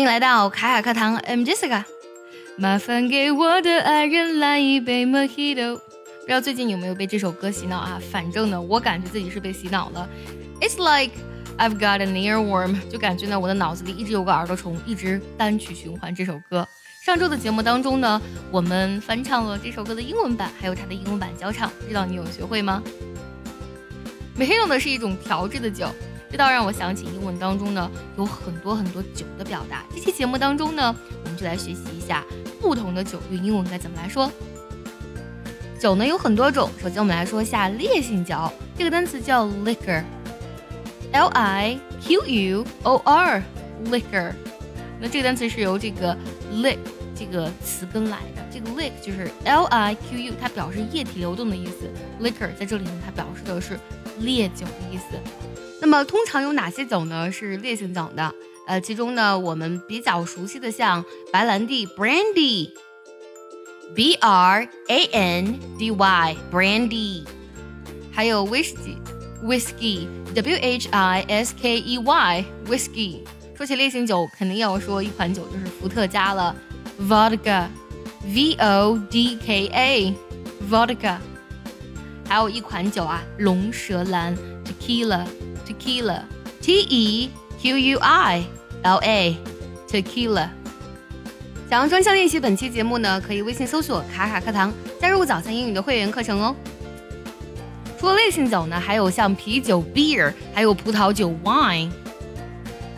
欢迎来到卡卡课堂，I'm Jessica。麻烦给我的爱人来一杯 Mojito。不知道最近有没有被这首歌洗脑啊？反正呢，我感觉自己是被洗脑了。It's like I've got an earworm，就感觉呢，我的脑子里一直有个耳朵虫，一直单曲循环这首歌。上周的节目当中呢，我们翻唱了这首歌的英文版，还有它的英文版教唱，不知道你有学会吗？Mojito 呢是一种调制的酒。这倒让我想起英文当中呢有很多很多酒的表达。这期节目当中呢，我们就来学习一下不同的酒用英文该怎么来说。酒呢有很多种，首先我们来说一下烈性酒，这个单词叫 liquor，L I Q U O R，liquor。那这个单词是由这个 lick 这个词根来的，这个 lick 就是 L I Q U，它表示液体流动的意思，liquor 在这里呢，它表示的是烈酒的意思。那么通常有哪些酒呢？是烈性酒的，呃，其中呢我们比较熟悉的像白兰地 （brandy），b r a n d y brandy，还有 whisky whisky，w h i s k e y whisky。说起烈性酒，肯定要说一款酒就是伏特加了，vodka，v o d k a vodka。还有一款酒啊，龙舌兰 tequila。Tequila, T E Q U I L A, Tequila。想要专项练习本期节目呢，可以微信搜索“卡卡课堂”，加入早餐英语的会员课程哦。除了烈性酒呢，还有像啤酒 （beer），还有葡萄酒 （wine）。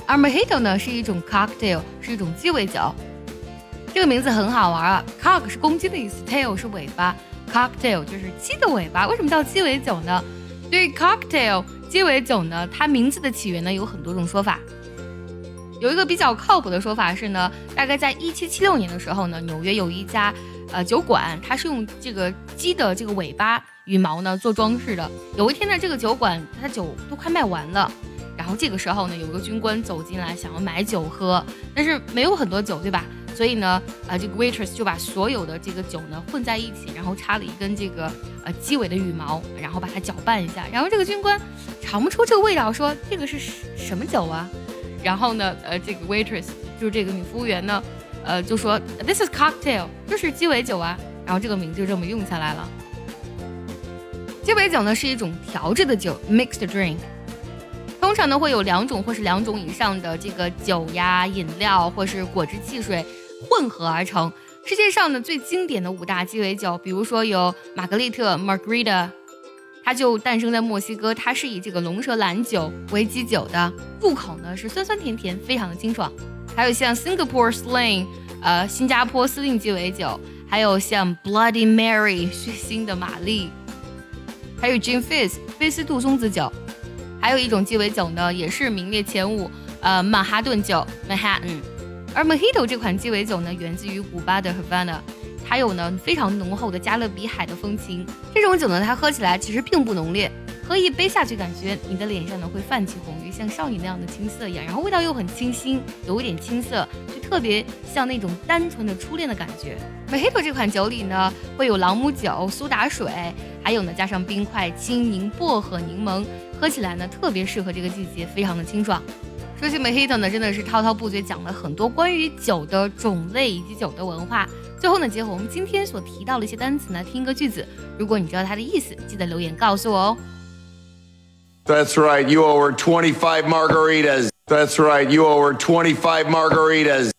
而 Mojito 呢是一种 cocktail，是一种鸡尾酒。这个名字很好玩啊，cock 是公鸡的意思，tail 是尾巴，cocktail 就是鸡的尾巴。为什么叫鸡尾酒呢？对 cocktail。鸡尾酒呢，它名字的起源呢有很多种说法。有一个比较靠谱的说法是呢，大概在一七七六年的时候呢，纽约有一家呃酒馆，它是用这个鸡的这个尾巴羽毛呢做装饰的。有一天呢，这个酒馆它酒都快卖完了，然后这个时候呢，有个军官走进来想要买酒喝，但是没有很多酒，对吧？所以呢，啊，这个 waitress 就把所有的这个酒呢混在一起，然后插了一根这个呃鸡尾的羽毛，然后把它搅拌一下，然后这个军官尝不出这个味道，说这个是什么酒啊？然后呢，呃，这个 waitress 就是这个女服务员呢，呃，就说 this is cocktail，就是鸡尾酒啊。然后这个名字就这么用下来了。鸡尾酒呢是一种调制的酒，mixed drink。通常呢会有两种或是两种以上的这个酒呀、饮料或是果汁汽水。混合而成。世界上呢最经典的五大鸡尾酒，比如说有玛格丽特 （Margarita），它就诞生在墨西哥，它是以这个龙舌兰酒为基酒的，入口呢是酸酸甜甜，非常的清爽。还有像 Singapore Sling，呃，新加坡司令鸡尾酒，还有像 Bloody Mary，血腥的玛丽，还有 Gin Fizz，菲斯杜松子酒，还有一种鸡尾酒呢，也是名列前五，呃，曼哈顿酒 （Manhattan）。而 Mojito 这款鸡尾酒呢，源自于古巴的 Havana，它有呢非常浓厚的加勒比海的风情。这种酒呢，它喝起来其实并不浓烈，喝一杯下去，感觉你的脸上呢会泛起红晕，像少女那样的青涩一样。然后味道又很清新，有一点青涩，就特别像那种单纯的初恋的感觉。Mojito 这款酒里呢，会有朗姆酒、苏打水，还有呢加上冰块、青柠、薄荷、柠檬，喝起来呢特别适合这个季节，非常的清爽。说起 Mojito 呢，真的是滔滔不绝，讲了很多关于酒的种类以及酒的文化。最后呢，结合我们今天所提到的一些单词呢，听一个句子。如果你知道它的意思，记得留言告诉我哦。That's right, you owe her twenty-five margaritas. That's right, you owe her twenty-five margaritas.